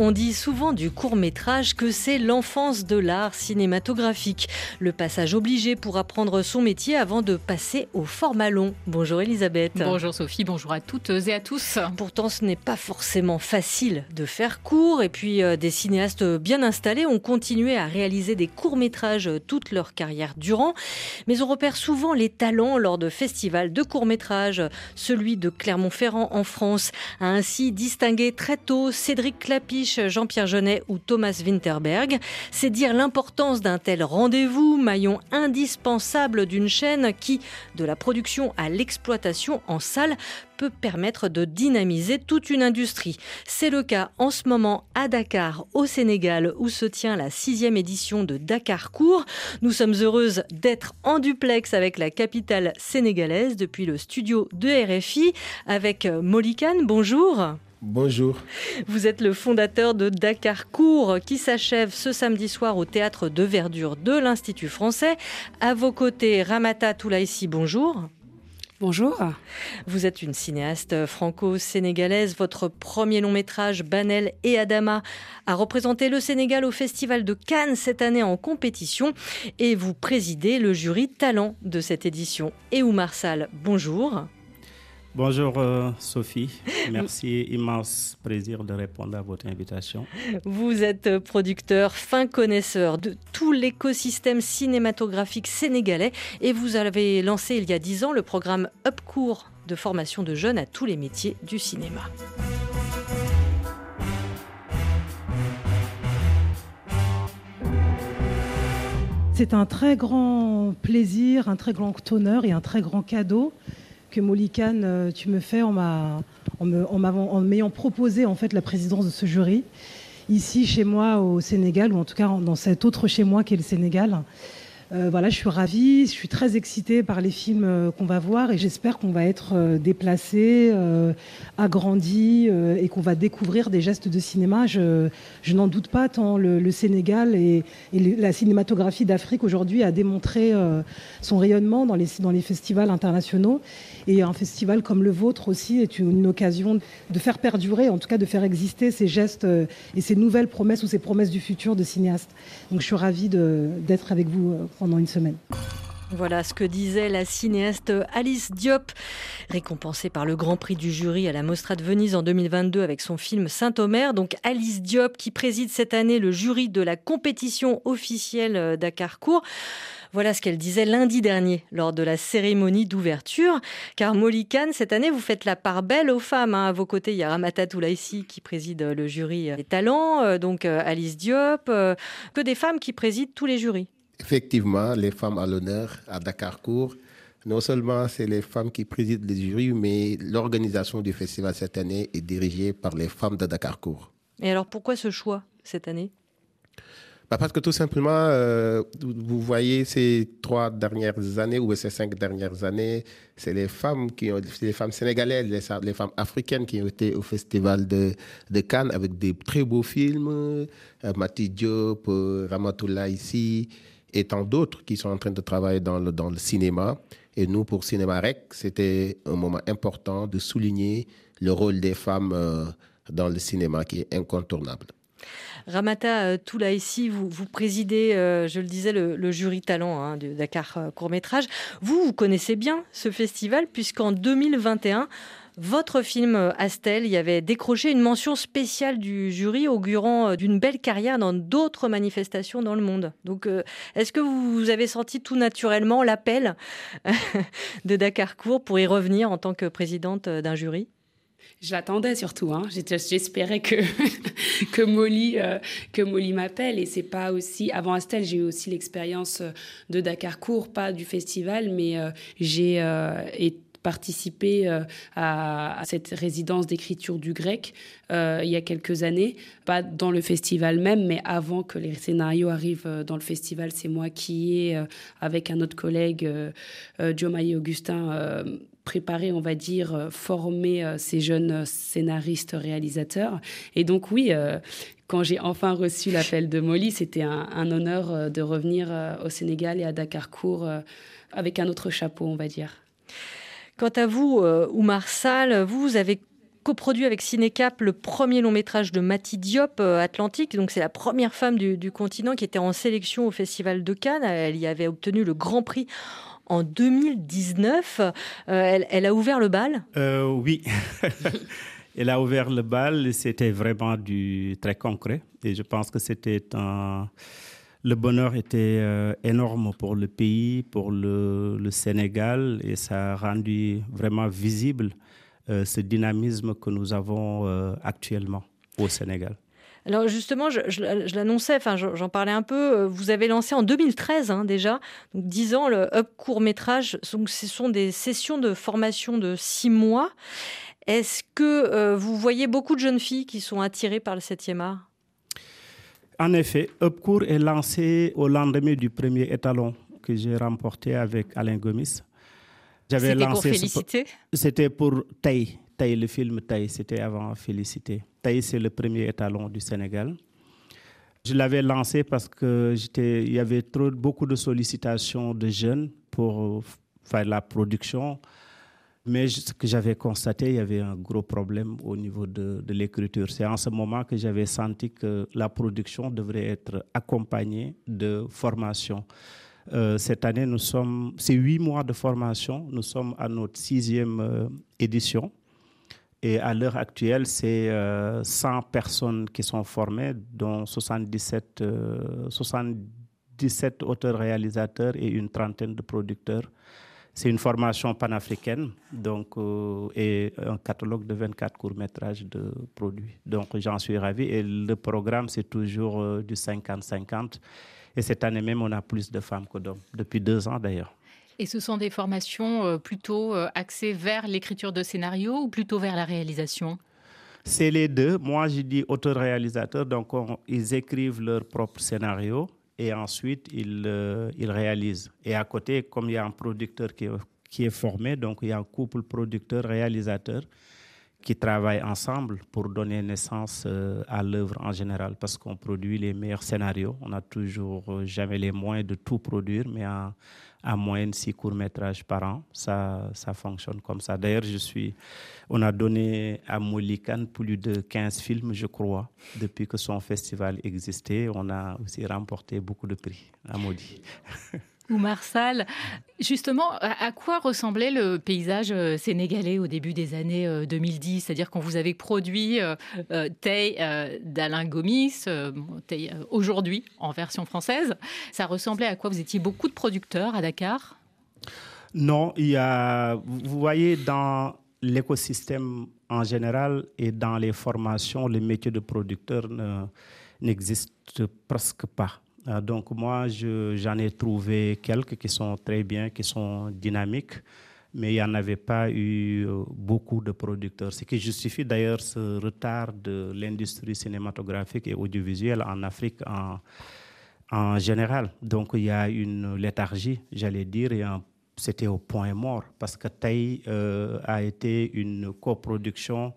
On dit souvent du court métrage que c'est l'enfance de l'art cinématographique, le passage obligé pour apprendre son métier avant de passer au format long. Bonjour Elisabeth. Bonjour Sophie, bonjour à toutes et à tous. Pourtant ce n'est pas forcément facile de faire court et puis euh, des cinéastes bien installés ont continué à réaliser des courts métrages toute leur carrière durant, mais on repère souvent les talents lors de festivals de courts métrages. Celui de Clermont-Ferrand en France a ainsi distingué très tôt Cédric Clapiche Jean-Pierre Jeunet ou Thomas Winterberg. C'est dire l'importance d'un tel rendez-vous, maillon indispensable d'une chaîne qui, de la production à l'exploitation en salle, peut permettre de dynamiser toute une industrie. C'est le cas en ce moment à Dakar, au Sénégal, où se tient la sixième édition de Dakar Court. Nous sommes heureuses d'être en duplex avec la capitale sénégalaise depuis le studio de RFI avec Molly Bonjour. Bonjour. Vous êtes le fondateur de Dakar Court qui s'achève ce samedi soir au théâtre de verdure de l'Institut français. À vos côtés, Ramata Toulaïsi, bonjour. Bonjour. Vous êtes une cinéaste franco-sénégalaise. Votre premier long métrage, Banel et Adama, a représenté le Sénégal au Festival de Cannes cette année en compétition. Et vous présidez le jury talent de cette édition. Et Oumar Sall, bonjour. Bonjour euh, Sophie, merci, immense plaisir de répondre à votre invitation. Vous êtes producteur, fin connaisseur de tout l'écosystème cinématographique sénégalais et vous avez lancé il y a dix ans le programme Upcourt de formation de jeunes à tous les métiers du cinéma. C'est un très grand plaisir, un très grand honneur et un très grand cadeau que Molikan, euh, tu me fais en m'ayant proposé en fait la présidence de ce jury ici chez moi au Sénégal ou en tout cas dans cet autre chez moi qui est le Sénégal. Euh, voilà, je suis ravie, je suis très excitée par les films euh, qu'on va voir et j'espère qu'on va être euh, déplacé, agrandi et qu'on va découvrir des gestes de cinéma. Je, n'en doute pas tant le, Sénégal et, la cinématographie d'Afrique aujourd'hui a démontré son rayonnement dans les, dans les festivals internationaux. Et un festival comme le vôtre aussi est une, occasion de faire perdurer, en tout cas de faire exister ces gestes et ces nouvelles promesses ou ces promesses du futur de cinéastes. Donc je suis ravie d'être avec vous pendant une semaine. Voilà ce que disait la cinéaste Alice Diop, récompensée par le Grand Prix du jury à la Mostra de Venise en 2022 avec son film Saint-Omer. Donc Alice Diop qui préside cette année le jury de la compétition officielle Dakar Court. Voilà ce qu'elle disait lundi dernier lors de la cérémonie d'ouverture. Car Molly Kahn, cette année, vous faites la part belle aux femmes. Hein. À vos côtés, il y a Ramata Toulaïsi qui préside le jury des talents, euh, donc euh, Alice Diop, euh, que des femmes qui président tous les jurys. Effectivement, les femmes à l'honneur à Dakar Court. Non seulement c'est les femmes qui président les jurys, mais l'organisation du festival cette année est dirigée par les femmes de Dakar Court. Et alors pourquoi ce choix cette année? Bah parce que tout simplement, euh, vous voyez ces trois dernières années ou ces cinq dernières années, c'est les femmes qui ont, les femmes sénégalaises, les, femmes africaines qui ont été au festival de, de Cannes avec des très beaux films, euh, Mati Diop, euh, Ramatoula ici, et tant d'autres qui sont en train de travailler dans le, cinéma. Et nous, pour Cinéma Rec, c'était un moment important de souligner le rôle des femmes euh, dans le cinéma qui est incontournable. Ramata euh, Toulaïsi, vous, vous présidez, euh, je le disais, le, jury talent hein, de Dakar Court Métrage. Vous, vous connaissez bien ce festival puisqu'en 2021, votre film euh, Astel y avait décroché une mention spéciale du jury augurant euh, d'une belle carrière dans d'autres manifestations dans le monde. Donc, euh, est-ce que vous avez senti tout naturellement l'appel de Dakar Court pour y revenir en tant que présidente d'un jury? Je l'attendais surtout. Hein. J'espérais que que Molly que Molly m'appelle et c'est pas aussi avant Astel j'ai eu aussi l'expérience de Dakar Court, pas du festival, mais j'ai été participé à, cette résidence d'écriture du grec il y a quelques années, pas dans le festival même, mais avant que les scénarios arrivent dans le festival, c'est moi qui ai, avec un autre collègue, Joe Augustin, préparer, on va dire, euh, former euh, ces jeunes scénaristes, réalisateurs. Et donc oui, euh, quand j'ai enfin reçu l'appel de Molly, c'était un, honneur de revenir au Sénégal et à Dakar-Court avec un autre chapeau, on va dire. Quant à vous, Oumar Sall, vous avez coproduit avec Cinécap le premier long métrage de Mati Diop, Atlantique. Donc c'est la première femme du, continent qui était en sélection au Festival de Cannes. Elle y avait obtenu le Grand Prix en 2019. Euh, elle, a ouvert le bal? Euh, Oui. elle a ouvert le bal. C'était vraiment du très concret. Et je pense que c'était un. Le bonheur était euh, énorme pour le pays, pour le, Sénégal, et ça a rendu vraiment visible ce dynamisme que nous avons actuellement au Sénégal. Alors justement, je, l'annonçais, enfin j'en parlais un peu, euh, vous avez lancé en 2013 hein, déjà, donc 10 ans, le Hub court métrage. Donc, ce sont des sessions de formation de 6 mois. Est-ce que euh, vous voyez beaucoup de jeunes filles qui sont attirées par le 7e art? En effet, Upcourt est lancé au lendemain du premier étalon que j'ai remporté avec Alain Gomis. C'était pour féliciter? C'était pour Taï, Taï, le film Taï, c'était avant Félicité. Taï, c'est le premier étalon du Sénégal. Je l'avais lancé parce qu'il y avait trop, beaucoup de sollicitations de jeunes pour faire la production. Mais ce que j'avais constaté, il y avait un gros problème au niveau de, l'écriture. C'est en ce moment que j'avais senti que la production devrait être accompagnée de formation. Euh, cette année, nous sommes, c'est huit mois de formation. Nous sommes à notre sixième euh, édition. Et à l'heure actuelle, c'est 100 euh, personnes qui sont formées, dont 77, 77 auteurs-réalisateurs et une trentaine de producteurs. C'est une formation panafricaine donc, euh, et un catalogue de 24 courts-métrages de produits. Donc j'en suis ravi. Et le programme, c'est toujours euh, du 50-50. Et cette année même, on a plus de femmes que d'hommes, depuis deux ans d'ailleurs. Et ce sont des formations euh, plutôt euh, axées vers l'écriture de scénario ou plutôt vers la réalisation? C'est les deux. Moi, je dis auteur-réalisateur, donc ils écrivent leur propre scénario et ensuite ils, euh, ils réalisent. Et à côté, comme il y a un producteur qui, qui est formé, donc il y a un couple producteur-réalisateur qui travaillent ensemble pour donner naissance à l'œuvre en général, parce qu'on produit les meilleurs scénarios. On n'a toujours jamais les moyens de tout produire, mais à moyenne six courts-métrages par an. Ça, ça fonctionne comme ça. D'ailleurs, je suis, on a donné à Molikan plus de 15 films, je crois, depuis que son festival existait. On a aussi remporté beaucoup de prix à Modi. ou Marsal. Justement, à quoi ressemblait le paysage euh, sénégalais au début des années 2010 euh, C'est-à-dire quand vous avez produit euh, euh d'Alain Gomis, aujourd'hui en version française, ça ressemblait à quoi? Vous étiez beaucoup de producteurs à Dakar? Non, il y a, vous voyez, dans l'écosystème en général et dans les formations, les métiers de producteur n'existent presque pas. Euh, donc moi, j'en ai trouvé quelques qui sont très bien, qui sont dynamiques, mais il n'y en avait pas eu euh, beaucoup de producteurs. Ce qui justifie d'ailleurs ce retard de l'industrie cinématographique et audiovisuelle en Afrique en, général. Donc il y a une léthargie, j'allais dire, et c'était au point mort, parce que Taï euh, a été une coproduction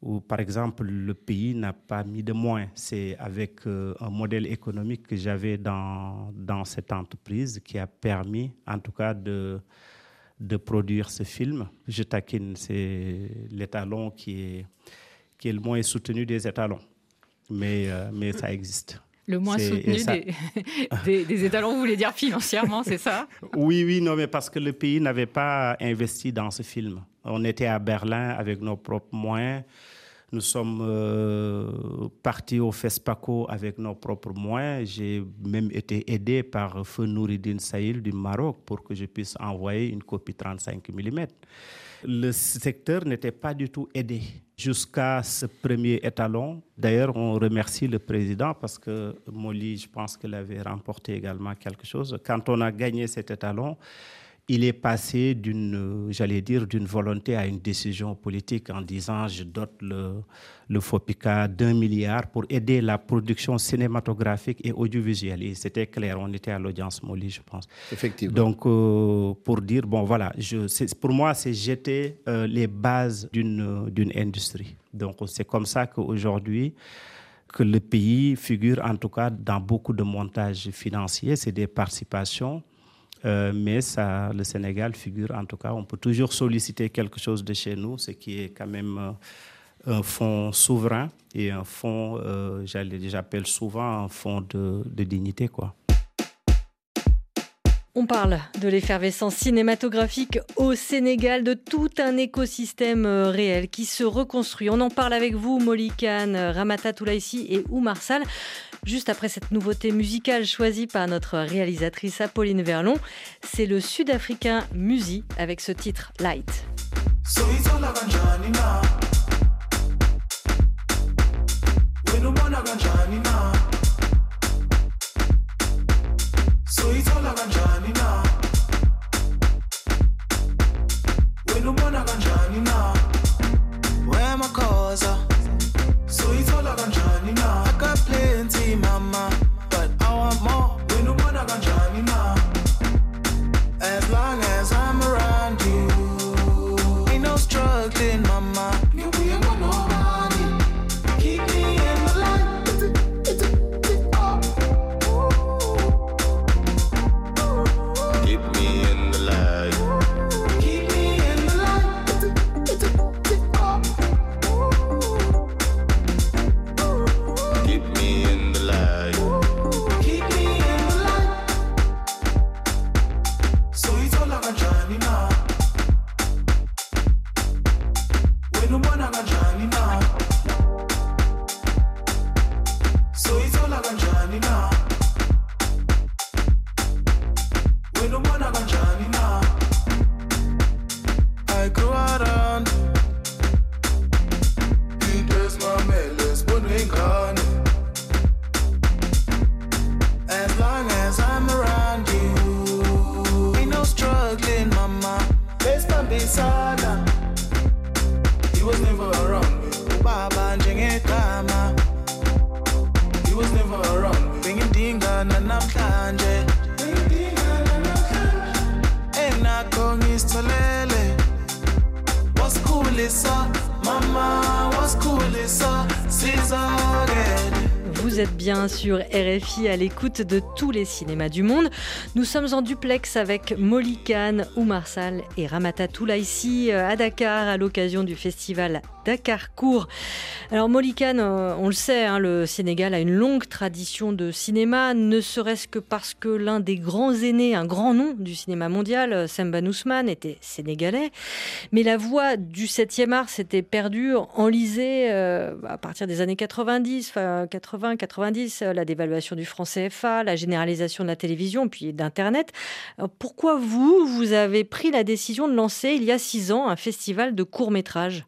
où, par exemple, le pays n'a pas mis de moins. C'est avec euh, un modèle économique que j'avais dans, dans cette entreprise qui a permis, en tout cas, de, de produire ce film. Je taquine, c'est l'étalon qui est, qui est le moins soutenu des étalons. Mais, euh, mais ça existe. Le moins soutenu des, des, étalons, vous voulez dire financièrement, c'est ça? Oui, oui, non, mais parce que le pays n'avait pas investi dans ce film. On était à Berlin avec nos propres moyens. Nous sommes euh, partis au FESPACO avec nos propres moyens. J'ai même été aidé par Feu Nouridine Saïl du Maroc pour que je puisse envoyer une copie 35 mm. Le secteur n'était pas du tout aidé jusqu'à ce premier étalon. D'ailleurs, on remercie le président parce que Molly, je pense qu'elle avait remporté également quelque chose. Quand on a gagné cet étalon, il est passé d'une, j'allais dire, d'une volonté à une décision politique en disant je dote le, le FOPICA d'un milliard pour aider la production cinématographique et audiovisuelle. Et c'était clair, on était à l'audience Molly, je pense. Effectivement. Donc, euh, pour dire, bon, voilà, je, pour moi, c'est jeter euh, les bases d'une, d'une industrie. Donc, c'est comme ça qu'aujourd'hui, que le pays figure en tout cas dans beaucoup de montages financiers, c'est des participations euh, mais ça, le Sénégal figure, en tout cas, on peut toujours solliciter quelque chose de chez nous, ce qui est quand même euh, un fonds souverain et un fonds, euh, j'appelle souvent un fonds de, de dignité. quoi. On parle de l'effervescence cinématographique au Sénégal, de tout un écosystème réel qui se reconstruit. On en parle avec vous, Molikan, Ramata Toulaïsi et Oumar Sal juste après cette nouveauté musicale choisie par notre réalisatrice Apolline Verlon. C'est le sud-africain Musi avec ce titre Light. soyithola kanjani na? Wena ubona kanjani na? Wemakhoza soyithola kanjani na? Akaplenty mama. À l'écoute de tous les cinémas du monde. Nous sommes en duplex avec Molly Khan, Oumar Sal et Ramata Toulaïsi euh, à Dakar à l'occasion du festival Dakar Court. Alors Molikan, euh, on le sait, hein, le Sénégal a une longue tradition de cinéma, ne serait-ce que parce que l'un des grands aînés, un grand nom du cinéma mondial, euh, Samba Ousmane, était sénégalais. Mais la voix du 7e art s'était perdue, enlisée à partir des années 90, 80, 90, la dévaluation du franc CFA, la généralisation de la télévision, puis d'Internet. Pourquoi vous, vous avez pris la décision de lancer il y a six ans un festival de courts-métrages?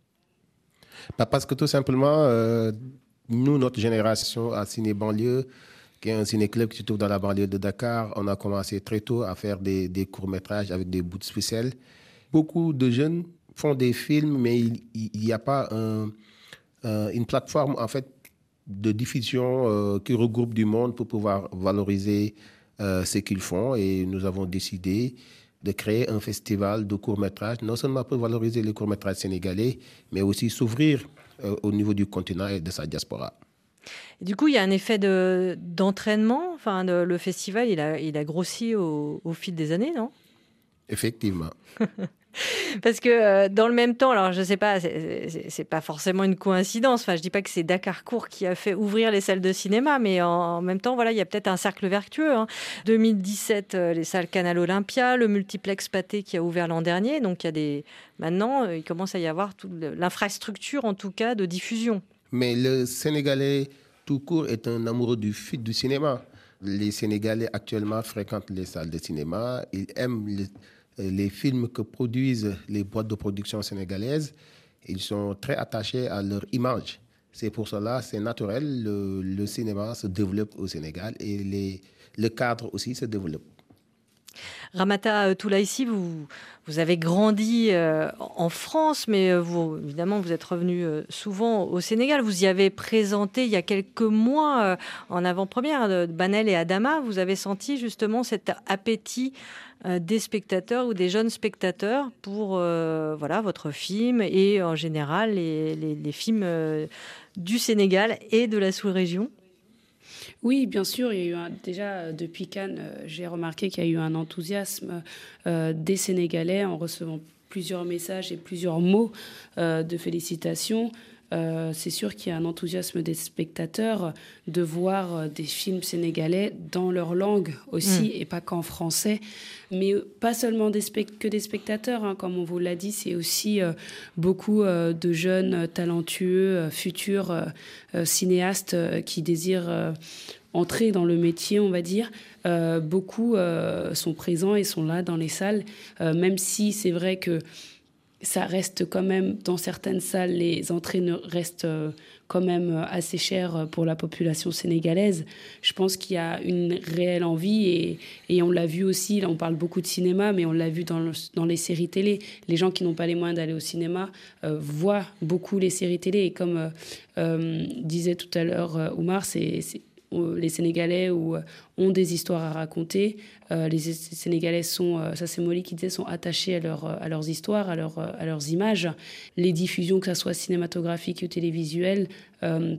Bah Parce que tout simplement, euh, nous, notre génération à Ciné Banlieue, qui est un ciné-club qui se trouve dans la banlieue de Dakar, on a commencé très tôt à faire des, courts-métrages avec des bouts spéciaux. Beaucoup de jeunes font des films, mais il n'y a pas un, une plateforme en fait de diffusion euh, qui regroupe du monde pour pouvoir valoriser euh, ce qu'ils font. Et nous avons décidé de créer un festival de courts-métrages, non seulement pour valoriser les courts-métrages sénégalais, mais aussi s'ouvrir euh, au niveau du continent et de sa diaspora. Et du coup, il y a un effet d'entraînement? enfin, le festival, il a, il a grossi au, au fil des années, non? Effectivement. Parce que euh, dans le même temps, alors je sais pas, c'est pas forcément une coïncidence. Enfin, je dis pas que c'est Dakar Court qui a fait ouvrir les salles de cinéma, mais en, même temps, voilà, il y a peut-être un cercle vertueux. 2017, hein. euh, les salles Canal Olympia, le multiplex Pâté qui a ouvert l'an dernier. Donc il y a des maintenant, euh, il commence à y avoir l'infrastructure, en tout cas, de diffusion. Mais le Sénégalais tout court est un amoureux du, du cinéma. Les Sénégalais actuellement fréquentent les salles de cinéma. Ils aiment les les films que produisent les boîtes de production sénégalaises, ils sont très attachés à leur image. C'est pour cela, c'est naturel, le, cinéma se développe au Sénégal et le cadre aussi se développe. Ramata Toulaïsi, vous, vous avez grandi euh, en France, mais euh, vous, évidemment, vous êtes revenu euh, souvent au Sénégal. Vous y avez présenté il y a quelques mois, en avant-première, Banel et Adama. Vous avez senti justement cet appétit des spectateurs ou des jeunes spectateurs pour voilà votre film et en général les films du Sénégal et de la sous-région? Oui, bien sûr. Il y a eu déjà, euh, depuis Cannes, euh, j'ai remarqué qu'il y a eu un enthousiasme euh, des Sénégalais en recevant plusieurs messages et plusieurs mots de félicitations. C'est sûr qu'il y a un enthousiasme des spectateurs de voir des films sénégalais dans leur langue aussi, mm. et pas qu'en français. Mais pas seulement des que des spectateurs, hein, comme on vous l'a dit, c'est aussi beaucoup de jeunes talentueux, futurs cinéastes qui désirent entrer dans le métier, on va dire, euh, beaucoup euh, sont présents et sont là dans les salles, euh, même si c'est vrai que ça reste quand même, dans certaines salles, les entrées restent quand même assez chères pour la population sénégalaise. Je pense qu'il y a une réelle envie et, et on l'a vu aussi, là on parle beaucoup de cinéma, mais on l'a vu dans, dans, les séries télé. Les gens qui n'ont pas les moyens d'aller au cinéma voient beaucoup les séries télé et comme disait tout à l'heure Oumar, c'est les Sénégalais euh, ont des histoires à raconter. Euh, les Sénégalais sont, euh, ça c'est Molly qui disait, sont attachés à, à leurs histoires, à, leur, à leurs images. Les diffusions, que ce soit cinématographiques ou télévisuelles,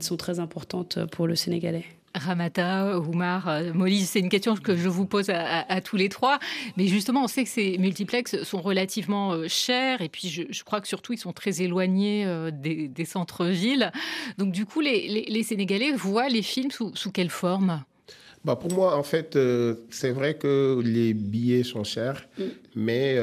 sont très importantes pour le Sénégalais. Ramata, Oumar, euh, Molly, c'est une question que je vous pose à, tous les trois. Mais justement, on sait que ces multiplex sont relativement euh, chers et puis je, crois que surtout ils sont très éloignés euh, des, centres-villes. Donc du coup, les, Sénégalais voient les films sous, quelle forme? Bah pour moi, en fait, c'est vrai que les billets sont chers, mm. mais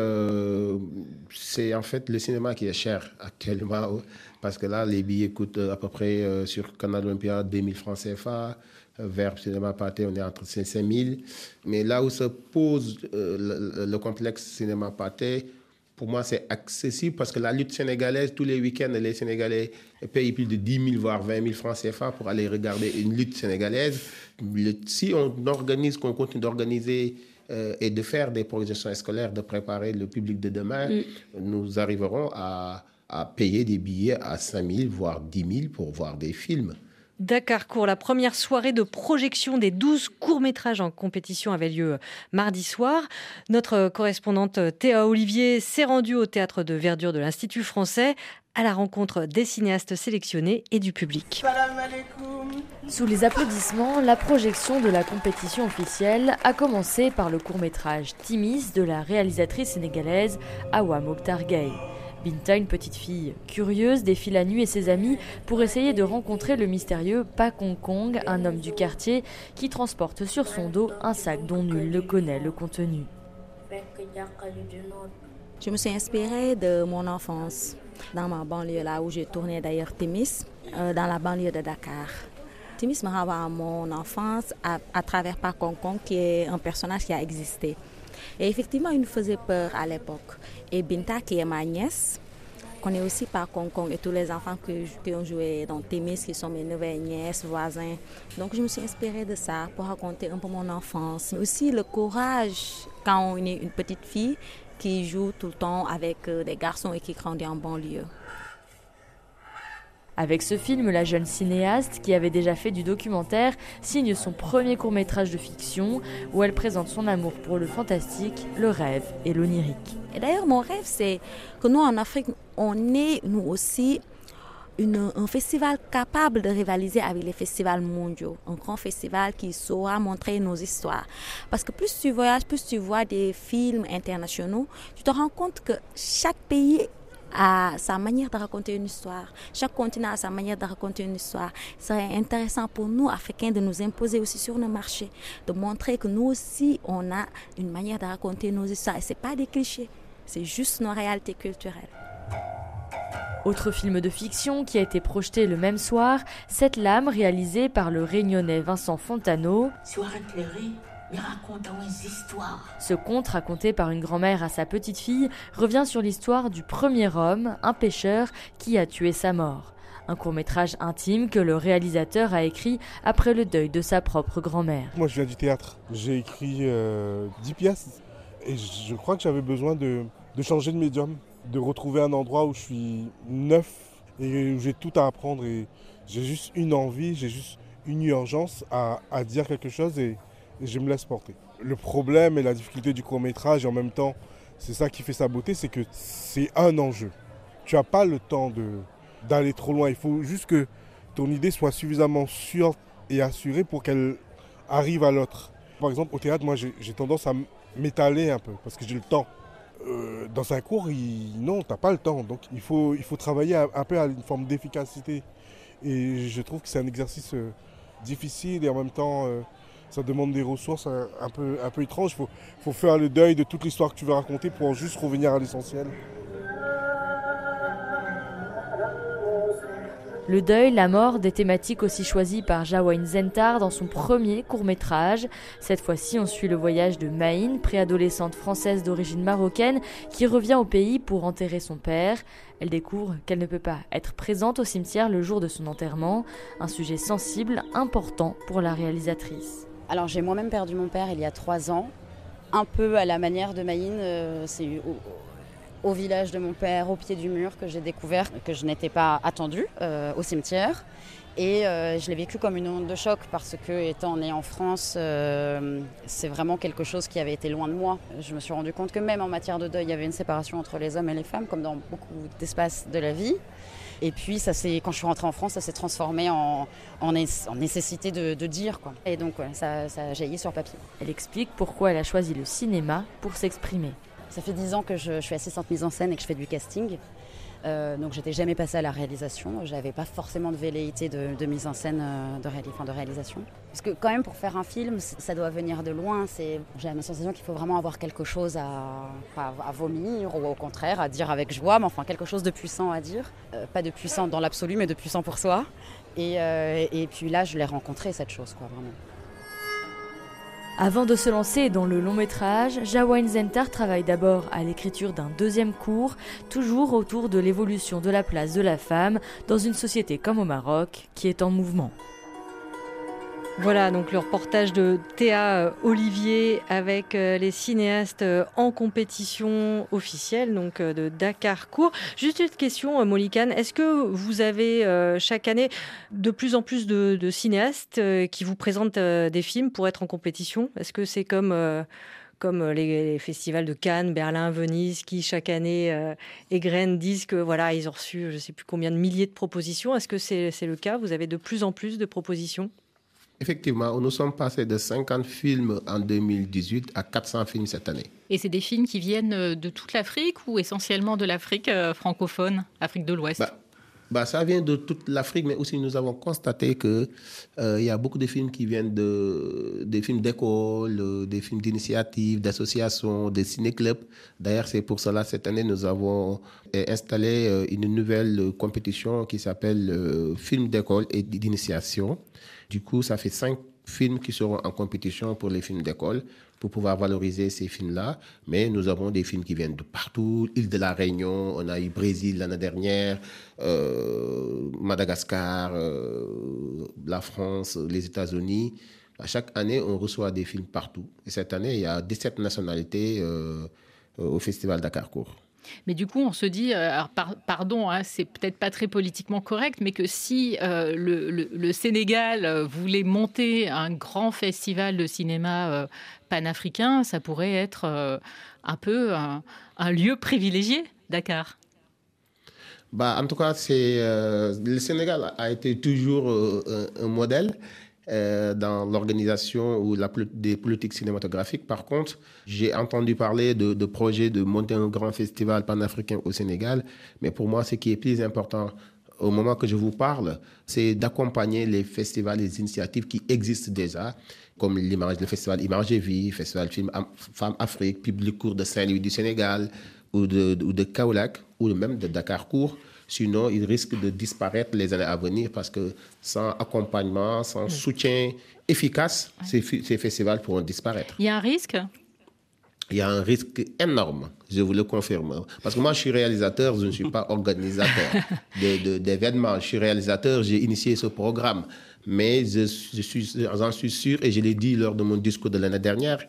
c'est en fait le cinéma qui est cher actuellement. Parce que là, les billets coûtent à peu près sur Canal Olympia 2000 francs CFA vers cinéma pâté, on est entre 5 000. Mais là où se pose euh, le, complexe cinéma pâté, pour moi, c'est accessible parce que la lutte sénégalaise, tous les week-ends, les Sénégalais payent plus de 10 000, voire 20 000 francs CFA pour aller regarder une lutte sénégalaise. Si on organise, qu'on continue d'organiser euh, et de faire des projections scolaires, de préparer le public de demain, mm. nous arriverons à, à payer des billets à 5 000, voire 10 000 pour voir des films. Dakarcourt, la première soirée de projection des 12 courts-métrages en compétition avait lieu mardi soir. Notre correspondante Théa Olivier s'est rendue au théâtre de verdure de l'Institut français à la rencontre des cinéastes sélectionnés et du public. Sous les applaudissements, la projection de la compétition officielle a commencé par le court-métrage Timis de la réalisatrice sénégalaise Awa Mokhtar Binta, une petite fille curieuse, défile la nuit et ses amis pour essayer de rencontrer le mystérieux Pa Kong Kong, un homme du quartier qui transporte sur son dos un sac dont nul ne connaît le contenu. Je me suis inspirée de mon enfance, dans ma banlieue, là où j'ai tourné d'ailleurs Timis, euh, dans la banlieue de Dakar. Timis me renvoie à mon enfance à, à travers Pa Kong Kong, qui est un personnage qui a existé. Et effectivement, il nous faisait peur à l'époque. Et Binta, qui est ma nièce, connaît aussi par Kong Kong et tous les enfants que, qui ont joué dans Témis, qui sont mes nouvelles nièces, voisins. Donc je me suis inspirée de ça pour raconter un peu mon enfance. Mais aussi le courage quand on est une petite fille qui joue tout le temps avec euh, des garçons et qui grandit en banlieue. Avec ce film, la jeune cinéaste, qui avait déjà fait du documentaire, signe son premier court métrage de fiction où elle présente son amour pour le fantastique, le rêve et l'onirique. Et d'ailleurs, mon rêve, c'est que nous, en Afrique, on ait, nous aussi, un festival capable de rivaliser avec les festivals mondiaux. Un grand festival qui saura montrer nos histoires. Parce que plus tu voyages, plus tu vois des films internationaux, tu te rends compte que chaque pays à sa manière de raconter une histoire. Chaque continent a sa manière de raconter une histoire. Ce serait intéressant pour nous, Africains, de nous imposer aussi sur le marché, de montrer que nous aussi, on a une manière de raconter nos histoires. Et ce pas des clichés, c'est juste nos réalités culturelles. Autre film de fiction qui a été projeté le même soir, Cette lame réalisé par le réunionnais Vincent Fontano. Ce conte raconté par une grand-mère à sa petite-fille revient sur l'histoire du premier homme, un pêcheur, qui a tué sa mort. Un court-métrage intime que le réalisateur a écrit après le deuil de sa propre grand-mère. Moi je viens du théâtre. J'ai écrit 10 euh, pièces Et je crois que j'avais besoin de, de changer de médium, de retrouver un endroit où je suis neuf et où j'ai tout à apprendre. Et j'ai juste une envie, j'ai juste une urgence à, à dire quelque chose et, je me laisse porter. Le problème et la difficulté du court métrage, et en même temps, c'est ça qui fait sa beauté, c'est que c'est un enjeu. Tu n'as pas le temps d'aller trop loin. Il faut juste que ton idée soit suffisamment sûre et assurée pour qu'elle arrive à l'autre. Par exemple, au théâtre, moi, j'ai tendance à m'étaler un peu parce que j'ai le temps. Euh, dans un cours, il, non, tu n'as pas le temps. Donc, il faut, il faut travailler un peu à une forme d'efficacité. Et je trouve que c'est un exercice euh, difficile et en même temps, euh, ça demande des ressources un, peu, un peu étranges. Il faut, faut faire le deuil de toute l'histoire que tu veux raconter pour juste revenir à l'essentiel. Le deuil, la mort, des thématiques aussi choisies par Jawain Zentar dans son premier court-métrage. Cette fois-ci, on suit le voyage de Maïn, préadolescente française d'origine marocaine, qui revient au pays pour enterrer son père. Elle découvre qu'elle ne peut pas être présente au cimetière le jour de son enterrement, un sujet sensible, important pour la réalisatrice. Alors j'ai moi-même perdu mon père il y a trois ans, un peu à la manière de Maïn, euh, c'est au village de mon père, au pied du mur, que j'ai découvert que je n'étais pas attendue euh, au cimetière. Et euh, je l'ai vécu comme une onde de choc parce que, étant né en France, euh, c'est vraiment quelque chose qui avait été loin de moi. Je me suis rendu compte que même en matière de deuil, il y avait une séparation entre les hommes et les femmes, comme dans beaucoup d'espaces de la vie. Et puis, ça quand je suis rentrée en France, ça s'est transformé en, en, nécessité de, dire. Quoi. Et donc, ça, ça a jailli sur papier. Elle explique pourquoi elle a choisi le cinéma pour s'exprimer. Ça fait dix ans que je, suis assistante mise en scène et que je fais du casting. Euh, donc j'étais jamais passée à la réalisation. J'avais pas forcément de velléité de, mise en scène euh, de, de, réalisation. Parce que quand même pour faire un film, ça doit venir de loin. J'ai la sensation qu'il faut vraiment avoir quelque chose à, à, vomir ou au contraire à dire avec joie, mais enfin quelque chose de puissant à dire. Euh, pas de puissant dans l'absolu, mais de puissant pour soi. Et, et puis là, je l'ai rencontré cette chose, quoi, vraiment. Avant de se lancer dans le long métrage, Jawain Zentar travaille d'abord à l'écriture d'un deuxième cours, toujours autour de l'évolution de la place de la femme dans une société comme au Maroc, qui est en mouvement. Voilà donc le reportage de Théa euh, Olivier avec euh, les cinéastes euh, en compétition officielle donc de Dakar Court. Juste une question, Molikan, est-ce que vous avez chaque année de plus en plus de, cinéastes qui vous présentent des films pour être en compétition? Est-ce que c'est comme comme les, festivals de Cannes, Berlin, Venise, qui chaque année euh, égrènent, disent que voilà, ils ont reçu je ne sais plus combien de milliers de propositions? Est-ce que c'est le cas? Vous avez de plus en plus de propositions? Effectivement, nous sommes passés de 50 films en 2018 à 400 films cette année. Et c'est des films qui viennent euh, de toute l'Afrique ou essentiellement de l'Afrique euh, francophone, Afrique de l'Ouest? Bah, bah, Ça vient de toute l'Afrique, mais aussi nous avons constaté qu'il euh, y a beaucoup de films qui viennent de, des films d'école, des films d'initiative, d'associations, des ciné-clubs. D'ailleurs, c'est pour cela, cette année, nous avons installé une nouvelle compétition qui s'appelle Film d'école et d'initiation du coup, ça fait cinq films qui seront en compétition pour les films d'école pour pouvoir valoriser ces films-là. Mais nous avons des films qui viennent de partout. Île de la Réunion, on a eu Brésil l'année dernière, euh, Madagascar, euh, la France, les États-Unis. À chaque année, on reçoit des films partout. Et cette année, il y a 17 nationalités euh, au Festival Dakar-Court. Mais du coup, on se dit, euh, pardon, hein, c'est peut-être pas très politiquement correct, mais que si euh, le, Sénégal euh, voulait monter un grand festival de cinéma panafricain, ça pourrait être un peu un, lieu privilégié, Dakar. Bah, en tout cas, le Sénégal a été toujours un modèle. Euh, dans l'organisation ou la, des politiques cinématographiques. Par contre, j'ai entendu parler de, projets de monter un grand festival panafricain au Sénégal, mais pour moi, ce qui est plus important au moment que je vous parle, c'est d'accompagner les festivals, les initiatives qui existent déjà, comme le festival Image et Vie, festival Film Femmes Afrique, Public Court de Saint-Louis du Sénégal, ou de, ou de Kaolac, ou même de Dakar Court. Sinon, ils risquent de disparaître les années à venir parce que sans accompagnement, sans soutien efficace, ces, festivals pourront disparaître. Il y a un risque? Il y a un risque énorme, je vous le confirme. Parce que moi, je suis réalisateur, je ne suis pas organisateur d'événements. Je suis réalisateur, j'ai initié ce programme. Mais je, suis, j'en suis sûr, et je l'ai dit lors de mon discours de l'année dernière,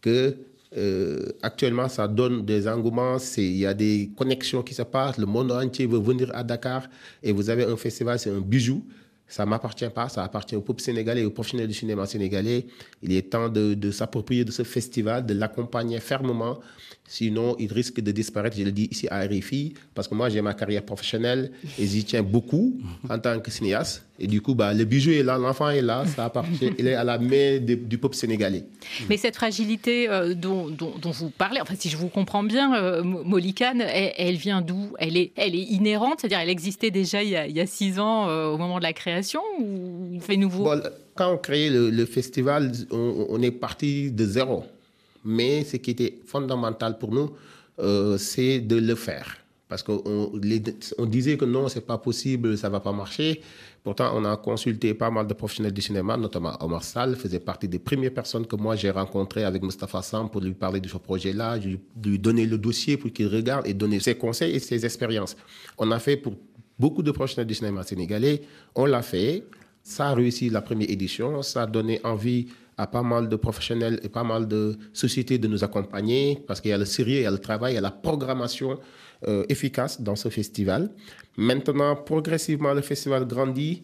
que Euh, actuellement, ça donne des engouements, il y a des connexions qui se passent, le monde entier veut venir à Dakar et vous avez un festival, c'est un bijou. Ça ne m'appartient pas, ça appartient au peuple sénégalais aux professionnels du cinéma sénégalais. Il est temps de s'approprier de ce festival, de l'accompagner fermement. Sinon, il risque de disparaître. Je le dis ici à RFI, parce que moi, j'ai ma carrière professionnelle et j'y tiens beaucoup en tant que cinéaste. Et du coup, bah, le bijou est là, l'enfant est là, ça appartient, il est à la main du peuple sénégalais. Mais cette fragilité euh, dont, dont, vous parlez, enfin, si je vous comprends bien, euh, Molikane, elle, vient d'où? Elle est, elle est inhérente, c'est-à-dire elle existait déjà il y a, il y a six ans euh, au moment de la création ou fait nouveau? Quand on crée le, festival, on, on est parti de zéro. Mais ce qui était fondamental pour nous, euh, c'est de le faire. Parce qu'on on disait que non, c'est pas possible, ça va pas marcher. Pourtant, on a consulté pas mal de professionnels du cinéma, notamment Omar Sall, faisait partie des premières personnes que moi j'ai rencontrées avec Mustafa Sam pour lui parler de ce projet-là, lui donner le dossier pour qu'il regarde et donner ses conseils et ses expériences. On a fait pour beaucoup de professionnels du cinéma sénégalais, on l'a fait. Ça a réussi la première édition, ça a donné envie à pas mal de professionnels et pas mal de sociétés de nous accompagner parce qu'il y a le sérieux, il y a le travail, il y a la programmation euh, efficace dans ce festival. Maintenant, progressivement, le festival grandit.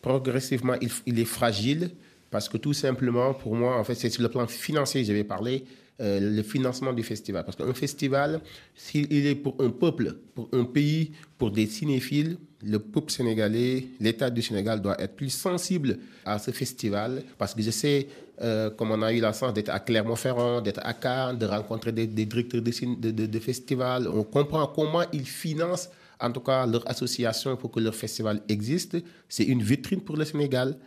Progressivement, il, il est fragile parce que tout simplement, pour moi, en fait, c'est sur le plan financier, je vais parler, euh, le financement du festival. Parce qu'un festival, s'il est pour un peuple, pour un pays, pour des cinéphiles, le peuple sénégalais, l'État du Sénégal doit être plus sensible à ce festival. Parce que je sais, euh, comme on a eu la chance d'être à Clermont-Ferrand, d'être à Cannes, de rencontrer des, directeurs de, festivals, on comprend comment ils financent en tout cas leur association pour que leur festival existe. C'est une vitrine pour le Sénégal.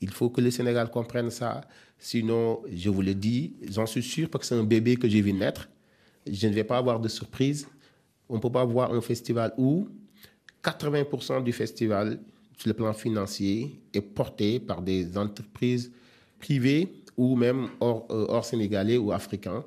Il faut que le Sénégal comprenne ça. Sinon, je vous le dis, j'en suis sûr parce que c'est un bébé que j'ai vu naître. Je ne vais pas avoir de surprise. On ne peut pas voir un festival où 80% du festival, sur le plan financier, est porté par des entreprises privées ou même hors, euh, sénégalais ou africains.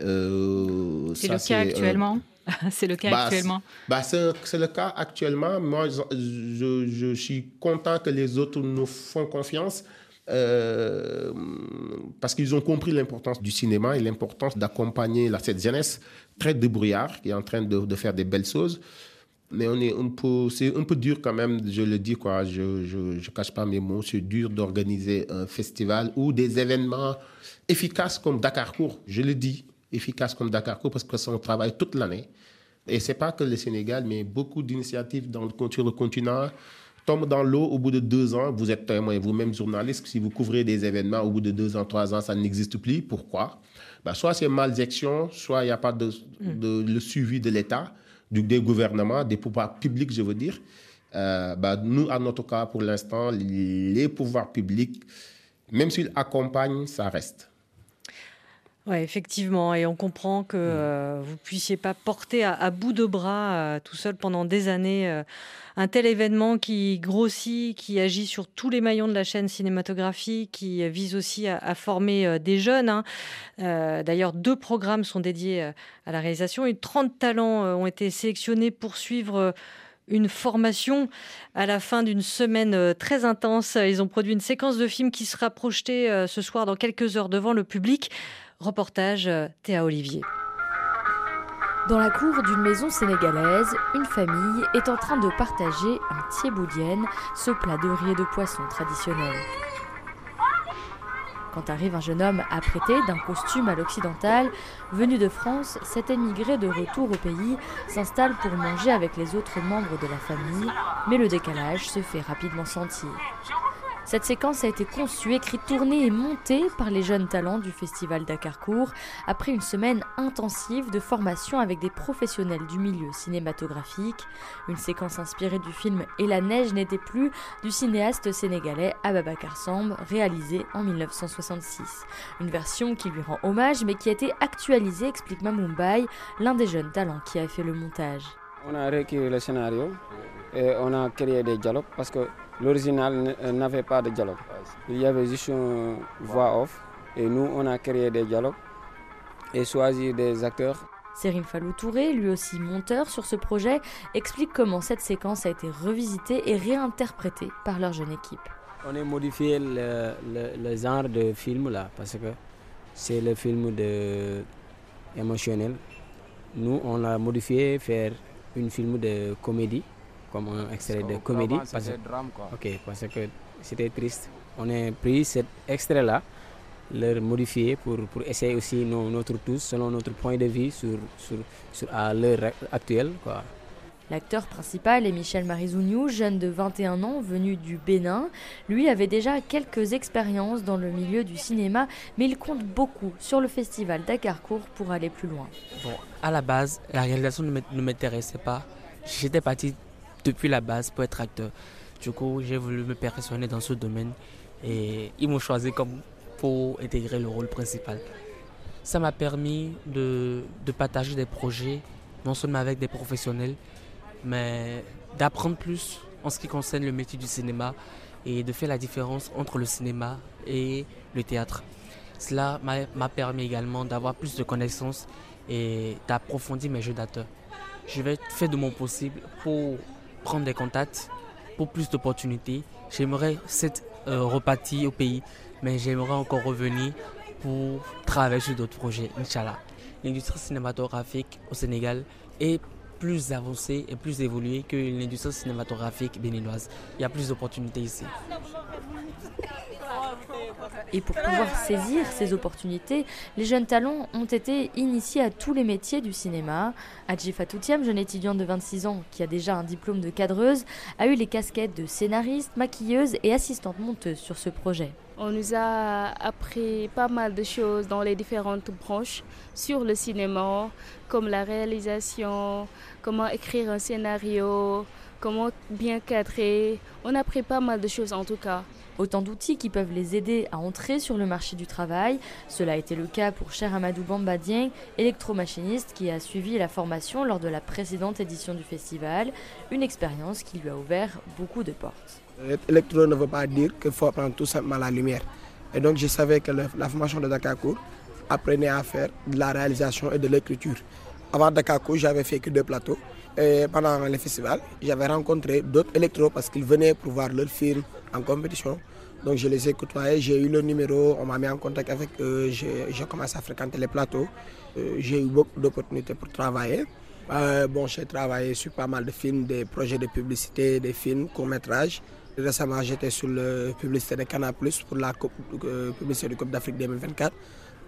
Euh, c'est le cas actuellement C'est le cas actuellement bah, C'est le cas actuellement. Moi, je, je, suis content que les autres nous font confiance. Euh, parce qu'ils ont compris l'importance du cinéma et l'importance d'accompagner cette jeunesse très débrouillard qui est en train de, faire des belles choses. Mais on est un peu, c'est un peu dur quand même, je le dis quoi, je ne cache pas mes mots, c'est dur d'organiser un festival ou des événements efficaces comme Dakar Court, je le dis, efficaces comme Dakar Court parce que ça on travaille toute l'année. Et c'est pas que le Sénégal, mais beaucoup d'initiatives dans le, sur le continent tombe dans l'eau au bout de deux ans. Vous êtes témoin, vous-même journaliste, si vous couvrez des événements au bout de deux ans, trois ans, ça n'existe plus. Pourquoi? Bah, Soit c'est malgestion, soit il n'y a pas de, mm. le suivi de l'État, des gouvernements, des pouvoirs publics, je veux dire. Euh, bah, nous, à notre cas, pour l'instant, les pouvoirs publics, même s'ils accompagnent, ça reste. Oui, effectivement. Et on comprend que mm. euh, vous ne puissiez pas porter à, bout de bras euh, tout seul pendant des années un tel événement qui grossit, qui agit sur tous les maillons de la chaîne cinématographique, qui vise aussi à, former euh, des jeunes. Hein. Euh, d'ailleurs, deux programmes sont dédiés euh, à la réalisation et 30 talents ont été sélectionnés pour suivre une formation à la fin d'une semaine très intense. Ils ont produit une séquence de films qui sera projetée ce soir dans quelques heures devant le public. Reportage Théa Olivier. Dans la cour d'une maison sénégalaise, une famille est en train de partager un thieboudienne, ce plat de riz et de poisson traditionnel. Quand arrive un jeune homme apprêté d'un costume à l'occidental, venu de France, cet émigré de retour au pays s'installe pour manger avec les autres membres de la famille, mais le décalage se fait rapidement sentir. Cette séquence a été conçue, écrite, tournée et montée par les jeunes talents du festival Dakarcourt après une semaine intensive de formation avec des professionnels du milieu cinématographique. Une séquence inspirée du film Et la neige n'était plus du cinéaste sénégalais Ababakar Samb, réalisé en 1966. Une version qui lui rend hommage mais qui a été actualisée, explique Mamumbai, l'un des jeunes talents qui a fait le montage. On a le scénario et on a créé des dialogues parce que L'original euh, n'avait pas de dialogue. Il y avait juste une voix off et nous, on a créé des dialogues et choisi des acteurs. Serine Fallou Touré, lui aussi monteur sur ce projet, explique comment cette séquence a été revisitée et réinterprétée par leur jeune équipe. On a modifié le, genre de film là parce que c'est le film de émotionnel. Nous, on a modifié, faire une film de comédie, comme un extrait de comédie. Parce que, drame, quoi. Ok, parce que c'était triste. On a pris cet extrait-là, le modifier pour, pour essayer aussi notre tous, selon notre point de vue sur, sur, sur à l'heure actuelle. Quoi. L'acteur principal est Michel Marizouniou, jeune de 21 ans, venu du Bénin. Lui avait déjà quelques expériences dans le milieu du cinéma, mais il compte beaucoup sur le festival Dakarcourt pour aller plus loin. Bon, à la base, la réalisation ne m'intéressait pas. J'étais parti depuis la base pour être acteur. Du coup, j'ai voulu me perfectionner dans ce domaine et ils m'ont choisi comme pour intégrer le rôle principal. Ça m'a permis de, de partager des projets, non seulement avec des professionnels, mais d'apprendre plus en ce qui concerne le métier du cinéma et de faire la différence entre le cinéma et le théâtre. Cela m'a permis également d'avoir plus de connaissances et d'approfondir mes jeux d'acteur. Je vais faire de mon possible pour prendre des contacts, pour plus d'opportunités. J'aimerais cette euh, au pays, mais j'aimerais encore revenir pour travailler sur d'autres projets, Inch'Allah. L'industrie cinématographique au Sénégal est plus avancée et plus évoluée que l'industrie cinématographique béninoise. Il y a plus d'opportunités ici. Et pour pouvoir saisir ces opportunités, les jeunes talents ont été initiés à tous les métiers du cinéma. Adji Fatoutiam, jeune étudiante de 26 ans qui a déjà un diplôme de cadreuse, a eu les casquettes de scénariste, maquilleuse et assistante monteuse sur ce projet. On nous a appris pas mal de choses dans les différentes branches sur le cinéma, comme la réalisation, comment écrire un scénario, comment bien cadrer. On a appris pas mal de choses en tout cas. Autant d'outils qui peuvent les aider à entrer sur le marché du travail. Cela a été le cas pour Cher Amadou Bambadien, électromachiniste qui a suivi la formation lors de la précédente édition du festival, une expérience qui lui a ouvert beaucoup de portes. Électro ne veut pas dire qu'il faut apprendre tout simplement la lumière. Et donc je savais que la formation de Dakakour apprenait à faire de la réalisation et de l'écriture. Avant Dakakour, j'avais fait que deux plateaux. Pendant le festival, j'avais rencontré d'autres électros parce qu'ils venaient pour voir leurs films en compétition. Donc je les ai côtoyés, j'ai eu le numéro, on m'a mis en contact avec eux, j'ai commencé à fréquenter les plateaux. Euh, j'ai eu beaucoup d'opportunités pour travailler. Euh, bon, j'ai travaillé sur pas mal de films, des projets de publicité, des films, courts-métrages. Récemment, j'étais sur la publicité de Canal Plus pour la euh, publicité du Coupe d'Afrique 2024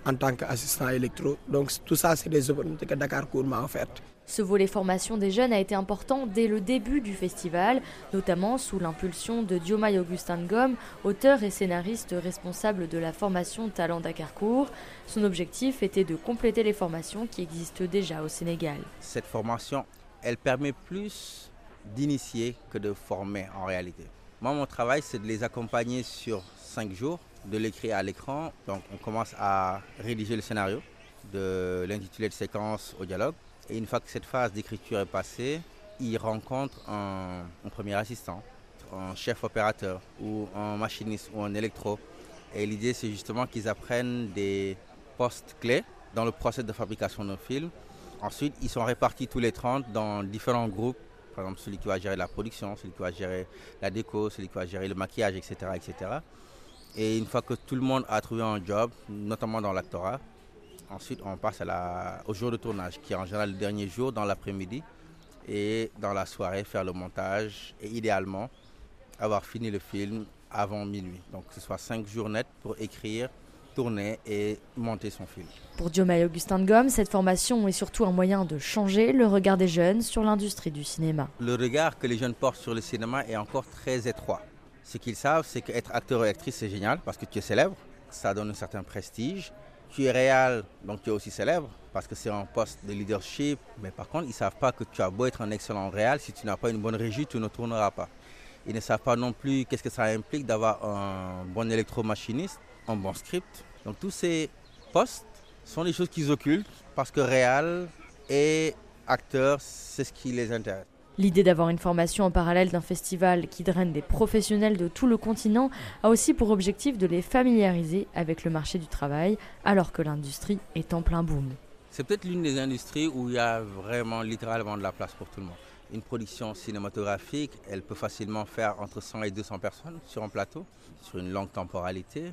en tant qu'assistant électro. Donc tout ça, c'est des opportunités que Dakar Court m'a offertes. Ce volet formation des jeunes a été important dès le début du festival, notamment sous l'impulsion de Diomaye Augustin Gomme, auteur et scénariste responsable de la formation Talent Dakarcourt. Son objectif était de compléter les formations qui existent déjà au Sénégal. Cette formation, elle permet plus d'initier que de former en réalité. Moi, mon travail, c'est de les accompagner sur cinq jours, de l'écrire à l'écran. Donc, on commence à rédiger le scénario, de l'intituler de séquence au dialogue et une fois que cette phase d'écriture est passée, il rencontre un, premier assistant, un chef opérateur ou un machiniste ou un électro. Et l'idée, c'est justement qu'ils apprennent des postes clés dans le processus de fabrication d'un film. Ensuite, ils sont répartis tous les 30 dans différents groupes. Par exemple, celui qui va gérer la production, celui qui va gérer la déco, celui qui va gérer le maquillage, etc. etc. Et une fois que tout le monde a trouvé un job, notamment dans l'actorat, Ensuite, on passe au jour de tournage, qui est en général le dernier jour dans l'après-midi. Et dans la soirée, faire le montage et idéalement avoir fini le film avant minuit. Donc, que ce soit cinq jours nets pour écrire, tourner et monter son film. Pour Diomaye Augustin de Gomme, cette formation est surtout un moyen de changer le regard des jeunes sur l'industrie du cinéma. Le regard que les jeunes portent sur le cinéma est encore très étroit. Ce qu'ils savent, c'est qu'être acteur et actrice, c'est génial parce que tu es célèbre, ça donne un certain prestige tu es réel, donc tu es aussi célèbre, parce que c'est un poste de leadership. Mais par contre, ils ne savent pas que tu as beau être un excellent réel, si tu n'as pas une bonne régie, tu ne tourneras pas. Ils ne savent pas non plus qu'est-ce que ça implique d'avoir un bon électromachiniste, un bon script. Donc tous ces postes sont des choses qu'ils occultent parce que réel et acteur, c'est ce qui les intéresse. L'idée d'avoir une formation en parallèle d'un festival qui draine des professionnels de tout le continent a aussi pour objectif de les familiariser avec le marché du travail alors que l'industrie est en plein boom. C'est peut-être l'une des industries où il y a vraiment littéralement de la place pour tout le monde. Une production cinématographique, elle peut facilement faire entre 100 et 200 personnes sur un plateau, sur une longue temporalité.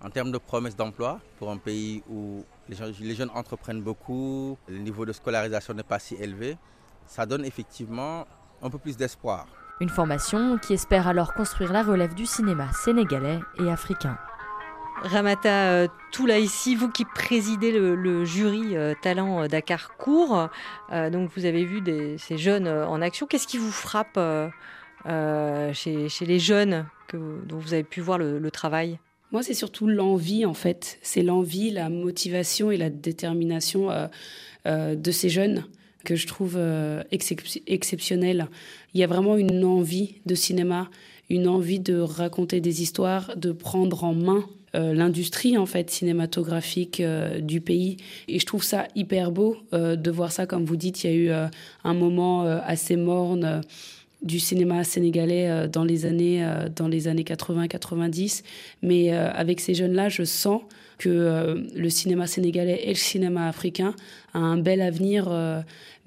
En termes de promesses d'emploi, pour un pays où les jeunes, entreprennent beaucoup, le niveau de scolarisation n'est pas si élevé, ça donne effectivement un peu plus d'espoir. Une formation qui espère alors construire la relève du cinéma sénégalais et africain. Ramata euh, Toulaïsi, vous qui présidez le, jury euh, Talent euh, Dakar Court, donc vous avez vu ces jeunes en action. Qu'est-ce qui vous frappe chez, les jeunes dont vous avez pu voir le, travail? Moi, c'est surtout l'envie, en fait. C'est l'envie, la motivation et la détermination de ces jeunes que je trouve exceptionnelle. Il y a vraiment une envie de cinéma, une envie de raconter des histoires, de prendre en main euh, l'industrie en fait cinématographique euh, du pays. Et je trouve ça hyper beau euh, de voir ça. Comme vous dites, il y a eu un moment assez morne du cinéma sénégalais dans les années dans les années 80-90. Mais avec ces jeunes-là, je sens que le cinéma sénégalais et le cinéma africain a un bel avenir.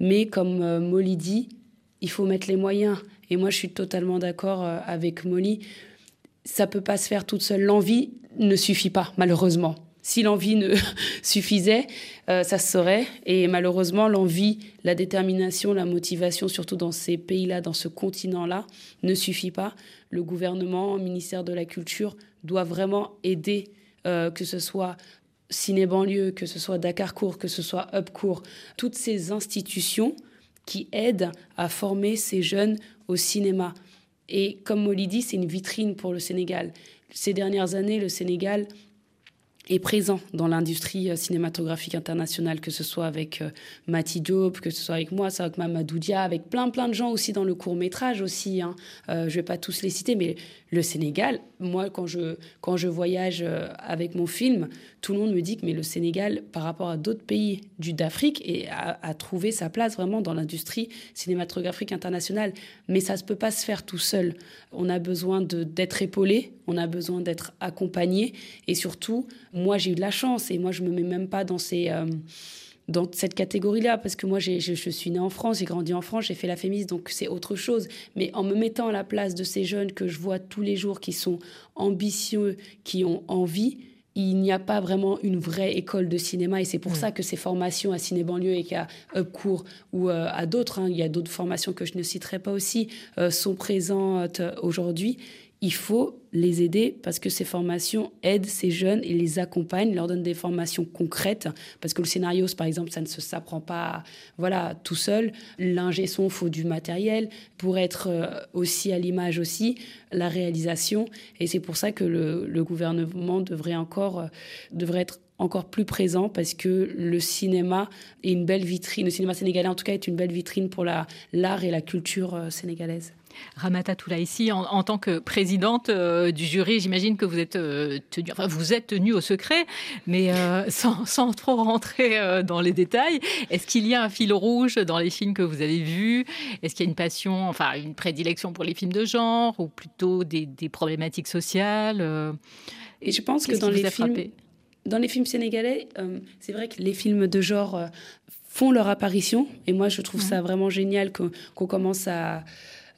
mais comme Molly dit, il faut mettre les moyens. Et moi, je suis totalement d'accord avec Molly. Ça peut pas se faire toute seule. L'envie, ne suffit pas, malheureusement. Si l'envie ne suffisait, euh, ça se saurait. Et malheureusement, l'envie, la détermination, la motivation, surtout dans ces pays-là, dans ce continent-là, ne suffit pas. Le gouvernement, le ministère de la Culture doit vraiment aider, euh, que ce soit Ciné Banlieue, que ce soit Dakar Court, que ce soit Up Court, toutes ces institutions qui aident à former ces jeunes au cinéma. Et comme Molly dit, c'est une vitrine pour le Sénégal ces dernières années, le Sénégal est présent dans l'industrie euh, cinématographique internationale, que ce soit avec euh, Mati que ce soit avec moi, ça avec Mamadou Dia, avec plein plein de gens aussi dans le court métrage aussi. Hein. Euh, je ne vais pas tous les citer, mais le Sénégal, moi quand je, quand je voyage avec mon film, tout le monde me dit que mais le Sénégal, par rapport à d'autres pays d'Afrique, a, a, trouvé sa place vraiment dans l'industrie cinématographique internationale. Mais ça ne peut pas se faire tout seul. On a besoin d'être épaulé, on a besoin d'être accompagné, et surtout, moi j'ai eu de la chance, et moi je me mets même pas dans ces... Euh, dans cette catégorie-là, parce que moi, je, je, suis née en France, j'ai grandi en France, j'ai fait la fémis, donc c'est autre chose. Mais en me mettant à la place de ces jeunes que je vois tous les jours, qui sont ambitieux, qui ont envie, il n'y a pas vraiment une vraie école de cinéma. Et c'est pour ça que ces formations à Ciné Banlieue et qu'à Upcourt ou euh, à d'autres, hein, il y a d'autres formations que je ne citerai pas aussi, euh, sont présentes aujourd'hui il faut les aider parce que ces formations aident ces jeunes et les accompagnent, leur donnent des formations concrètes. Parce que le scénario, par exemple, ça ne s'apprend pas voilà, tout seul. L'ingé son, faut du matériel. Pour être euh, aussi à l'image aussi, la réalisation. Et c'est pour ça que le, gouvernement devrait encore euh, devrait être encore plus présent parce que le cinéma est une belle vitrine, le cinéma sénégalais en tout cas est une belle vitrine pour l'art et la culture euh, sénégalaise. Ramata Toulaïsi, en, en tant que présidente euh, du jury, j'imagine que vous êtes euh, tenue, enfin vous êtes tenue au secret, mais euh, sans, trop rentrer dans les détails. Est-ce qu'il y a un fil rouge dans les films que vous avez vus? Est-ce qu'il y a une passion, enfin une prédilection pour les films de genre ou plutôt des, problématiques sociales Et je pense que dans les films, dans les films sénégalais, c'est vrai que les films de genre font leur apparition. Et moi, je trouve ça vraiment génial qu'on commence à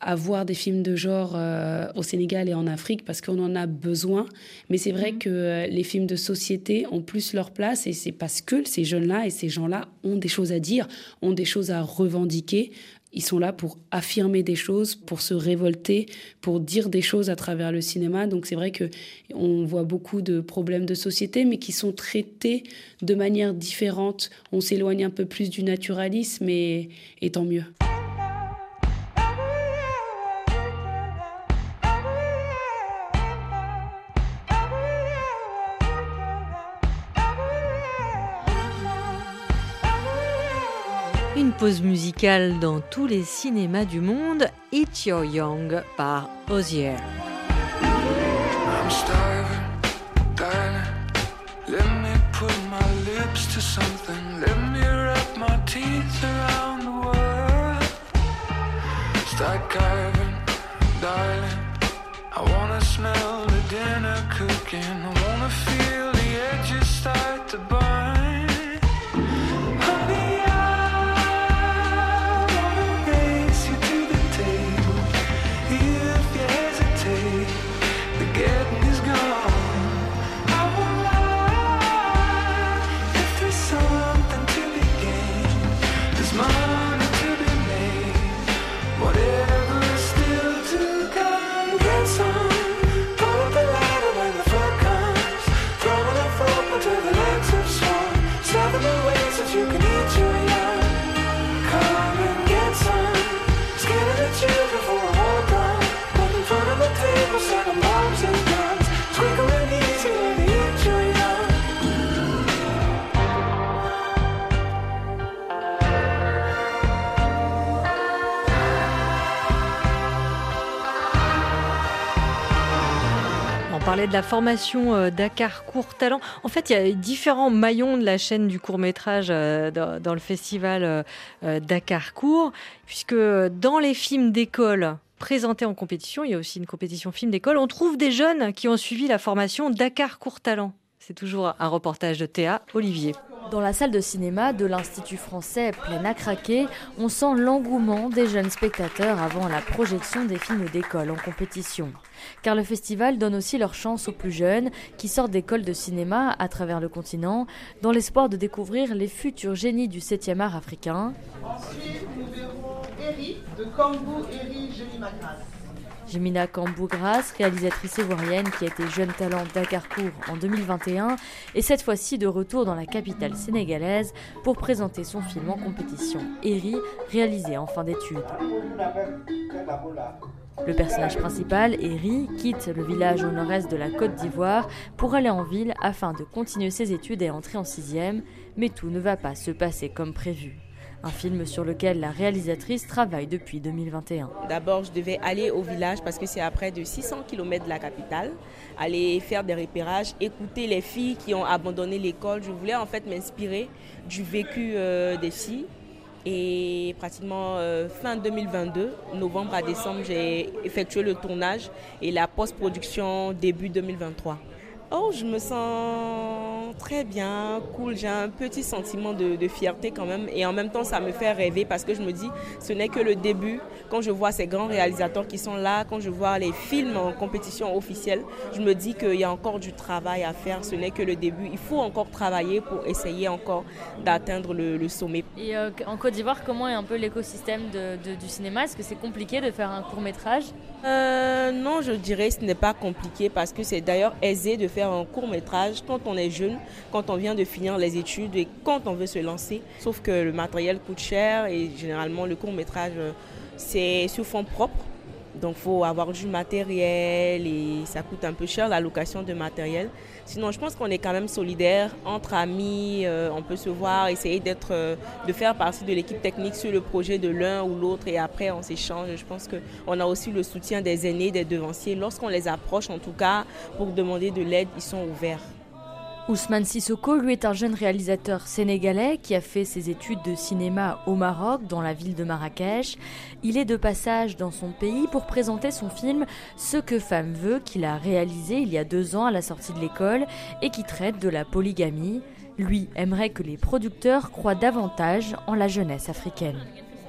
à voir des films de genre euh, au Sénégal et en Afrique parce qu'on en a besoin. Mais c'est vrai mhm. que euh, les films de société ont plus leur place et c'est parce que ces jeunes-là et ces gens-là ont des choses à dire, ont des choses à revendiquer. Ils sont là pour affirmer des choses, pour se révolter, pour dire des choses à travers le cinéma. Donc c'est vrai que on voit beaucoup de problèmes de société, mais qui sont traités de manière différente. On s'éloigne un peu plus du naturalisme, et, et tant mieux. Pause musicale dans tous les cinémas du monde, It's Your Young par Ozier. I wanna smell the dinner cooking. Parlait de la formation euh, Dakar Court Talent. En fait, il y a différents maillons de la chaîne du court métrage euh, dans, le festival euh, Dakar Court, puisque dans les films d'école présentés en compétition, il y a aussi une compétition film d'école, on trouve des jeunes qui ont suivi la formation Dakar Court Talent. C'est toujours un reportage de Théa Olivier. Dans la salle de cinéma de l'Institut français pleine à craquer, on sent l'engouement des jeunes spectateurs avant la projection des films d'école en compétition. Car le festival donne aussi leur chance aux plus jeunes qui sortent d'écoles de cinéma à travers le continent dans l'espoir de découvrir les futurs génies du 7e art africain. Ensuite, nous verrons Eri de Kambu Eri Jemina Kambougras, réalisatrice ivoirienne qui a été jeune talent Dakarcourt en 2021, est cette fois-ci de retour dans la capitale sénégalaise pour présenter son film en compétition, Eri, réalisé en fin d'études. Le personnage principal, Eri, quitte le village au nord-est de la Côte d'Ivoire pour aller en ville afin de continuer ses études et entrer en sixième, mais tout ne va pas se passer comme prévu. Un film sur lequel la réalisatrice travaille depuis 2021. D'abord, je devais aller au village parce que c'est à près de 600 km de la capitale, aller faire des repérages, écouter les filles qui ont abandonné l'école. Je voulais en fait m'inspirer du vécu euh, des filles. Et pratiquement euh, fin 2022, novembre à décembre, j'ai effectué le tournage et la post-production début 2023. Oh, je me sens très bien, cool. J'ai un petit sentiment de, fierté quand même. Et en même temps, ça me fait rêver parce que je me dis, ce n'est que le début. Quand je vois ces grands réalisateurs qui sont là, quand je vois les films en compétition officielle, je me dis qu'il y a encore du travail à faire. Ce n'est que le début. Il faut encore travailler pour essayer encore d'atteindre le, sommet. Et euh, en Côte d'Ivoire, comment est un peu l'écosystème du cinéma? Est-ce que c'est compliqué de faire un court métrage? Euh, Non, je dirais ce n'est pas compliqué parce que c'est d'ailleurs aisé de faire un court métrage quand on est jeune, quand on vient de finir les études et quand on veut se lancer. Sauf que le matériel coûte cher et généralement le court métrage euh, c'est sous fond propre. Donc il faut avoir du matériel et ça coûte un peu cher la location de matériel. Sinon, je pense qu'on est quand même solidaire entre amis. Euh, on peut se voir, essayer euh, de faire partie de l'équipe technique sur le projet de l'un ou l'autre et après on s'échange. Je pense qu'on a aussi le soutien des aînés, des devanciers. Lorsqu'on les approche, en tout cas, pour demander de l'aide, ils sont ouverts. Ousmane Sissoko, lui, est un jeune réalisateur sénégalais qui a fait ses études de cinéma au Maroc, dans la ville de Marrakech. Il est de passage dans son pays pour présenter son film Ce que femme veut, qu'il a réalisé il y a deux ans à la sortie de l'école et qui traite de la polygamie. Lui aimerait que les producteurs croient davantage en la jeunesse africaine.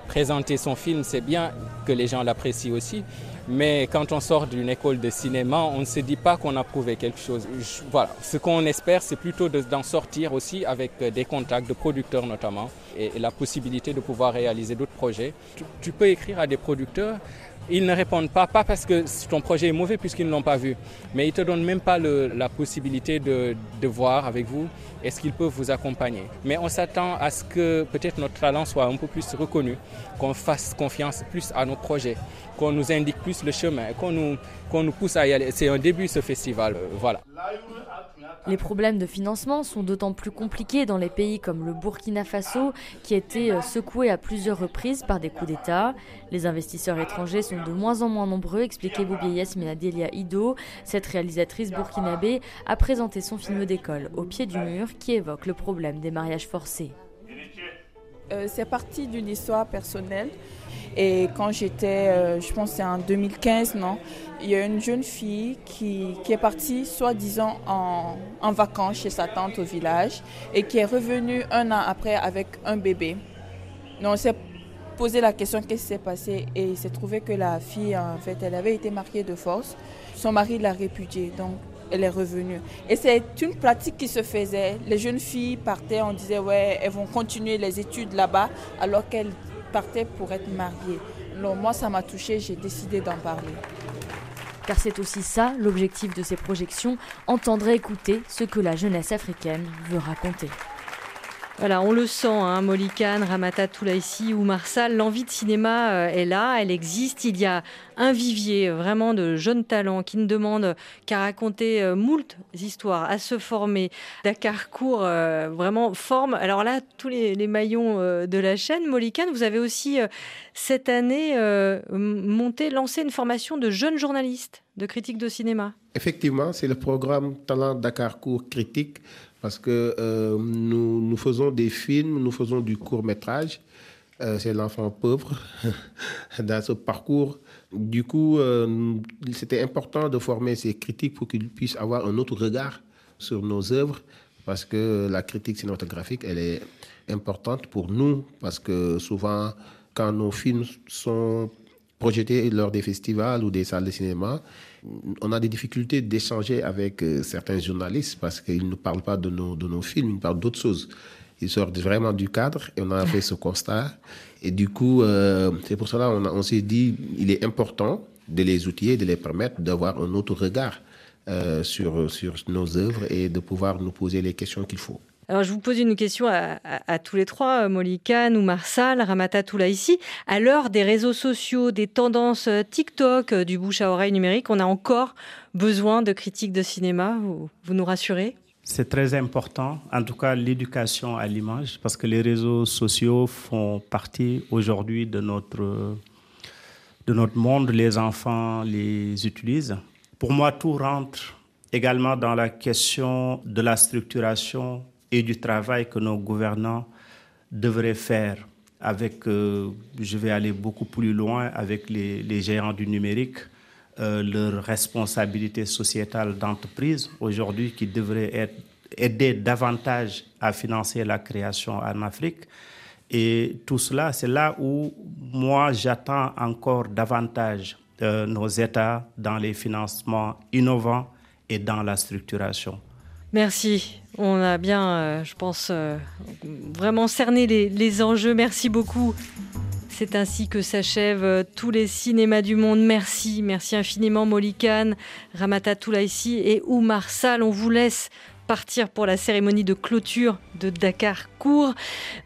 Présenter son film, c'est bien que les gens l'apprécient aussi, mais quand on sort d'une école de cinéma, on ne se dit pas qu'on a prouvé quelque chose. Voilà. Ce qu'on espère, c'est plutôt d'en sortir aussi avec euh, des contacts de producteurs notamment et, la possibilité de pouvoir réaliser d'autres projets. tu peux écrire à des producteurs ils ne répondent pas, pas parce que ton projet est mauvais puisqu'ils ne l'ont pas vu, mais ils ne te donnent même pas la possibilité de, voir avec vous est-ce qu'ils peuvent vous accompagner. Mais on s'attend à ce que peut-être notre talent soit un peu plus reconnu, qu'on fasse confiance plus à nos projets, qu'on nous indique plus le chemin, qu'on nous, qu'on nous pousse à y aller. C'est un début ce festival, euh, voilà. Les problèmes de financement sont d'autant plus compliqués dans les pays comme le Burkina Faso, qui a été euh, secoué à plusieurs reprises par des coups d'État. Les investisseurs étrangers sont de moins en moins nombreux, expliquait Boubieyes Minadelia Ido. Cette réalisatrice burkinabé a présenté son film d'école au pied du mur qui évoque le problème des mariages forcés. Euh, c'est parti d'une histoire personnelle. Et quand j'étais, euh, je pense c'est en 2015, non, il y a une jeune fille qui, qui est partie, soi-disant, en, en, vacances chez sa tante au village et qui est revenue un an après avec un bébé. Donc on s'est posé la question qu'est-ce qui s'est passé? Et il s'est trouvé que la fille, en fait, elle avait été mariée de force. Son mari l'a répudiée. Donc elle est revenue. Et c'est une pratique qui se faisait. Les jeunes filles partaient, on disait, ouais, elles vont continuer les études là-bas, alors qu'elles partaient pour être mariées. Donc moi, ça m'a touchée, j'ai décidé d'en parler. Car c'est aussi ça l'objectif de ces projections, entendre et écouter ce que la jeunesse africaine veut raconter. Voilà, on le sent, hein, Molikan, Ramata Toulaïsi ou Marsal, l'envie de cinéma euh, est là, elle existe. Il y a un vivier euh, vraiment de jeunes talents qui ne demandent qu'à raconter euh, moult histoires, à se former. Dakar Court vraiment forme. Alors là, tous les, maillons de la chaîne, Molikan, vous avez aussi cette année monté, lancé une formation de jeunes journalistes, de critiques de cinéma. Effectivement, c'est le programme Talent Dakar Court Critique parce que euh, nous, nous, faisons des films, nous faisons du court métrage. Euh, c'est l'enfant pauvre dans ce parcours. Du coup, euh, c'était important de former ces critiques pour qu'ils puissent avoir un autre regard sur nos œuvres, parce que la critique cinématographique, elle est importante pour nous, parce que souvent, quand nos films sont projetés lors des festivals ou des salles de cinéma, on a des difficultés d'échanger avec euh, certains journalistes parce qu'ils ne parlent pas de nos, de nos films, ils parlent d'autres choses. Ils sortent vraiment du cadre et on a fait ce constat. Et du coup, euh, c'est pour cela qu'on on, s'est dit il est important de les outiller, de les permettre d'avoir un autre regard euh, sur, sur nos œuvres et de pouvoir nous poser les questions qu'il faut. Alors, je vous pose une question à, tous les trois, Molikan ou Marsal, Ramata ici. À l'heure des réseaux sociaux, des tendances euh, TikTok, euh, du bouche à oreille numérique, on a encore besoin de critiques de cinéma. Vous, vous nous rassurez? C'est très important, en tout cas l'éducation à l'image, parce que les réseaux sociaux font partie aujourd'hui de notre, de notre monde. Les enfants les utilisent. Pour moi, tout rentre également dans la question de la structuration et du travail que nos gouvernants devraient faire avec, euh, je vais aller beaucoup plus loin, avec les, les géants du numérique, euh, leur responsabilité sociétale d'entreprise aujourd'hui qui devrait être, aider davantage à financer la création en Afrique. Et tout cela, c'est là où moi j'attends encore davantage euh, nos États dans les financements innovants et dans la structuration. Merci. On a bien, euh, je pense, euh, vraiment cerné les, enjeux. Merci beaucoup. C'est ainsi que s'achèvent euh, tous les cinémas du monde. Merci, merci infiniment Molikan, Ramata Toulaïsi et Oumar Sal. On vous laisse partir pour la cérémonie de clôture de Dakar Court.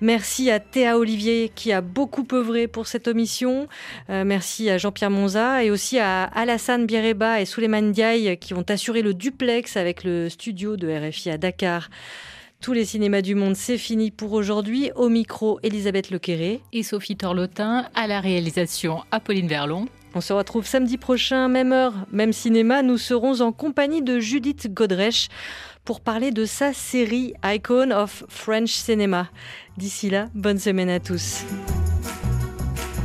Merci à Théa Olivier qui a beaucoup œuvré pour cette omission. Euh, merci à Jean-Pierre Monza et aussi à Alassane Biereba et Souleymane Diaye qui ont assuré le duplex avec le studio de RFI à Dakar. Tous les cinémas du monde, c'est fini pour aujourd'hui. Au micro, Elisabeth Lequéré. Et Sophie Torlotin, à la réalisation, Apolline Verlon. On se retrouve samedi prochain, même heure, même cinéma. Nous serons en compagnie de Judith Godrèche pour parler de sa série Icon of French Cinema. D'ici là, bonne semaine à tous.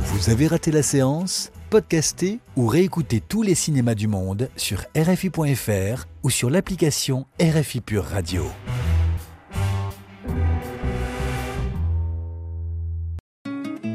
Vous avez raté la séance Podcastez ou réécoutez tous les cinémas du monde sur RFI.fr ou sur l'application RFI Pure Radio.